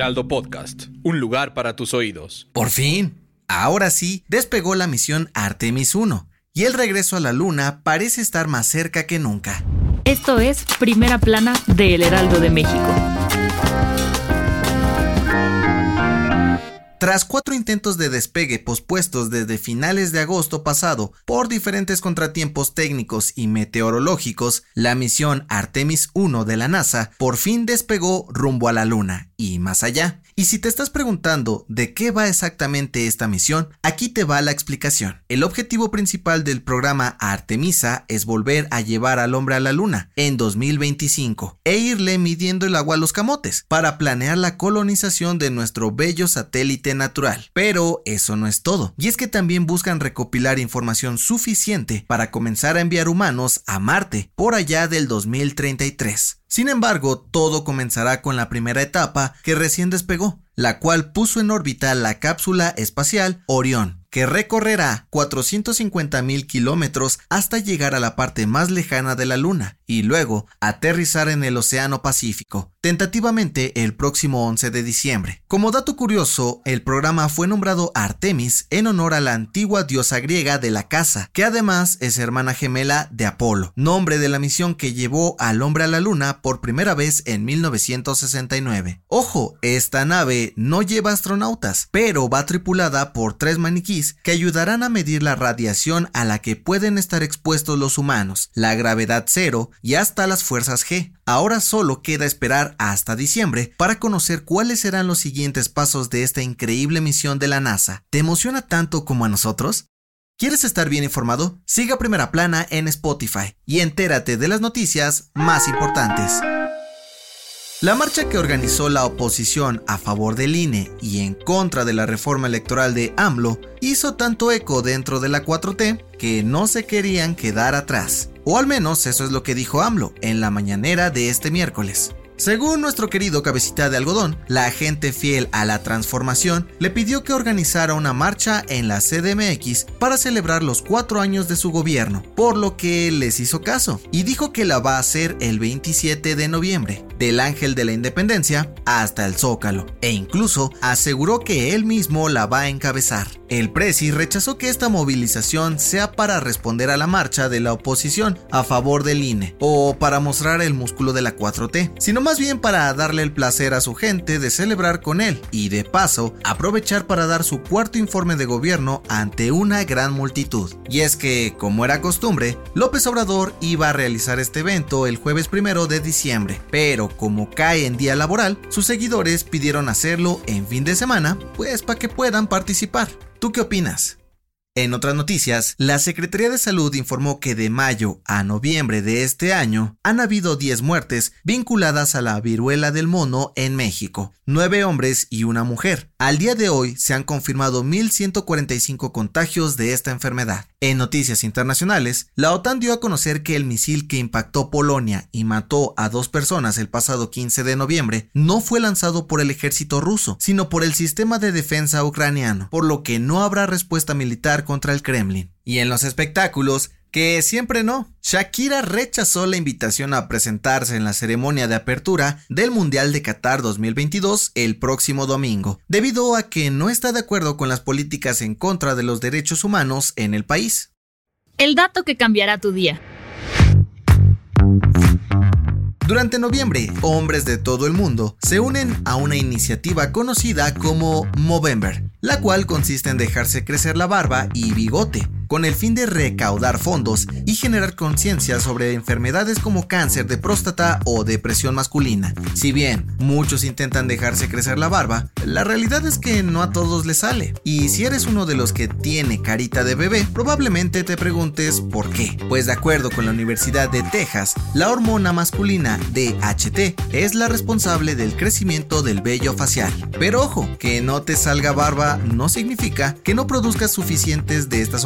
Heraldo Podcast, un lugar para tus oídos. Por fin, ahora sí, despegó la misión Artemis 1 y el regreso a la Luna parece estar más cerca que nunca. Esto es Primera Plana de El Heraldo de México. Tras cuatro intentos de despegue pospuestos desde finales de agosto pasado por diferentes contratiempos técnicos y meteorológicos, la misión Artemis 1 de la NASA por fin despegó rumbo a la Luna y más allá. Y si te estás preguntando de qué va exactamente esta misión, aquí te va la explicación. El objetivo principal del programa Artemisa es volver a llevar al hombre a la Luna en 2025 e irle midiendo el agua a los camotes para planear la colonización de nuestro bello satélite natural. Pero eso no es todo, y es que también buscan recopilar información suficiente para comenzar a enviar humanos a Marte por allá del 2033. Sin embargo, todo comenzará con la primera etapa que recién despegó, la cual puso en órbita la cápsula espacial Orión, que recorrerá 450 mil kilómetros hasta llegar a la parte más lejana de la Luna y luego aterrizar en el Océano Pacífico, tentativamente el próximo 11 de diciembre. Como dato curioso, el programa fue nombrado Artemis en honor a la antigua diosa griega de la caza, que además es hermana gemela de Apolo, nombre de la misión que llevó al hombre a la Luna por primera vez en 1969. Ojo, esta nave no lleva astronautas, pero va tripulada por tres maniquíes que ayudarán a medir la radiación a la que pueden estar expuestos los humanos, la gravedad cero y hasta las fuerzas G. Ahora solo queda esperar hasta diciembre para conocer cuáles serán los siguientes pasos de esta increíble misión de la NASA. ¿Te emociona tanto como a nosotros? ¿Quieres estar bien informado? Siga Primera Plana en Spotify y entérate de las noticias más importantes. La marcha que organizó la oposición a favor del INE y en contra de la reforma electoral de AMLO hizo tanto eco dentro de la 4T que no se querían quedar atrás. O al menos eso es lo que dijo AMLO en la mañanera de este miércoles. Según nuestro querido cabecita de algodón, la gente fiel a la transformación le pidió que organizara una marcha en la CDMX para celebrar los cuatro años de su gobierno, por lo que les hizo caso y dijo que la va a hacer el 27 de noviembre, del Ángel de la Independencia hasta el Zócalo, e incluso aseguró que él mismo la va a encabezar. El Presi rechazó que esta movilización sea para responder a la marcha de la oposición a favor del INE o para mostrar el músculo de la 4T, sino más bien para darle el placer a su gente de celebrar con él y de paso aprovechar para dar su cuarto informe de gobierno ante una gran multitud. Y es que, como era costumbre, López Obrador iba a realizar este evento el jueves primero de diciembre, pero como cae en día laboral, sus seguidores pidieron hacerlo en fin de semana, pues para que puedan participar. ¿Tú qué opinas? En otras noticias, la Secretaría de Salud informó que de mayo a noviembre de este año han habido 10 muertes vinculadas a la viruela del mono en México, 9 hombres y una mujer. Al día de hoy se han confirmado 1.145 contagios de esta enfermedad. En noticias internacionales, la OTAN dio a conocer que el misil que impactó Polonia y mató a dos personas el pasado 15 de noviembre no fue lanzado por el ejército ruso, sino por el sistema de defensa ucraniano, por lo que no habrá respuesta militar contra el Kremlin. Y en los espectáculos, que siempre no. Shakira rechazó la invitación a presentarse en la ceremonia de apertura del Mundial de Qatar 2022 el próximo domingo, debido a que no está de acuerdo con las políticas en contra de los derechos humanos en el país. El dato que cambiará tu día. Durante noviembre, hombres de todo el mundo se unen a una iniciativa conocida como Movember, la cual consiste en dejarse crecer la barba y bigote, con el fin de recaudar fondos y generar conciencia sobre enfermedades como cáncer de próstata o depresión masculina. Si bien muchos intentan dejarse crecer la barba, la realidad es que no a todos les sale. Y si eres uno de los que tiene carita de bebé, probablemente te preguntes por qué. Pues de acuerdo con la Universidad de Texas, la hormona masculina DHT es la responsable del crecimiento del vello facial. Pero ojo, que no te salga barba no significa que no produzcas suficientes de estas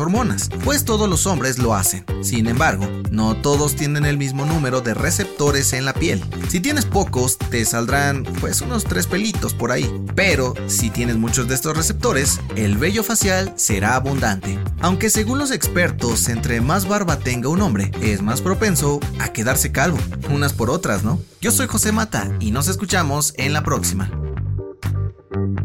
pues todos los hombres lo hacen. Sin embargo, no todos tienen el mismo número de receptores en la piel. Si tienes pocos, te saldrán pues unos tres pelitos por ahí. Pero si tienes muchos de estos receptores, el vello facial será abundante. Aunque según los expertos, entre más barba tenga un hombre, es más propenso a quedarse calvo. Unas por otras, ¿no? Yo soy José Mata y nos escuchamos en la próxima.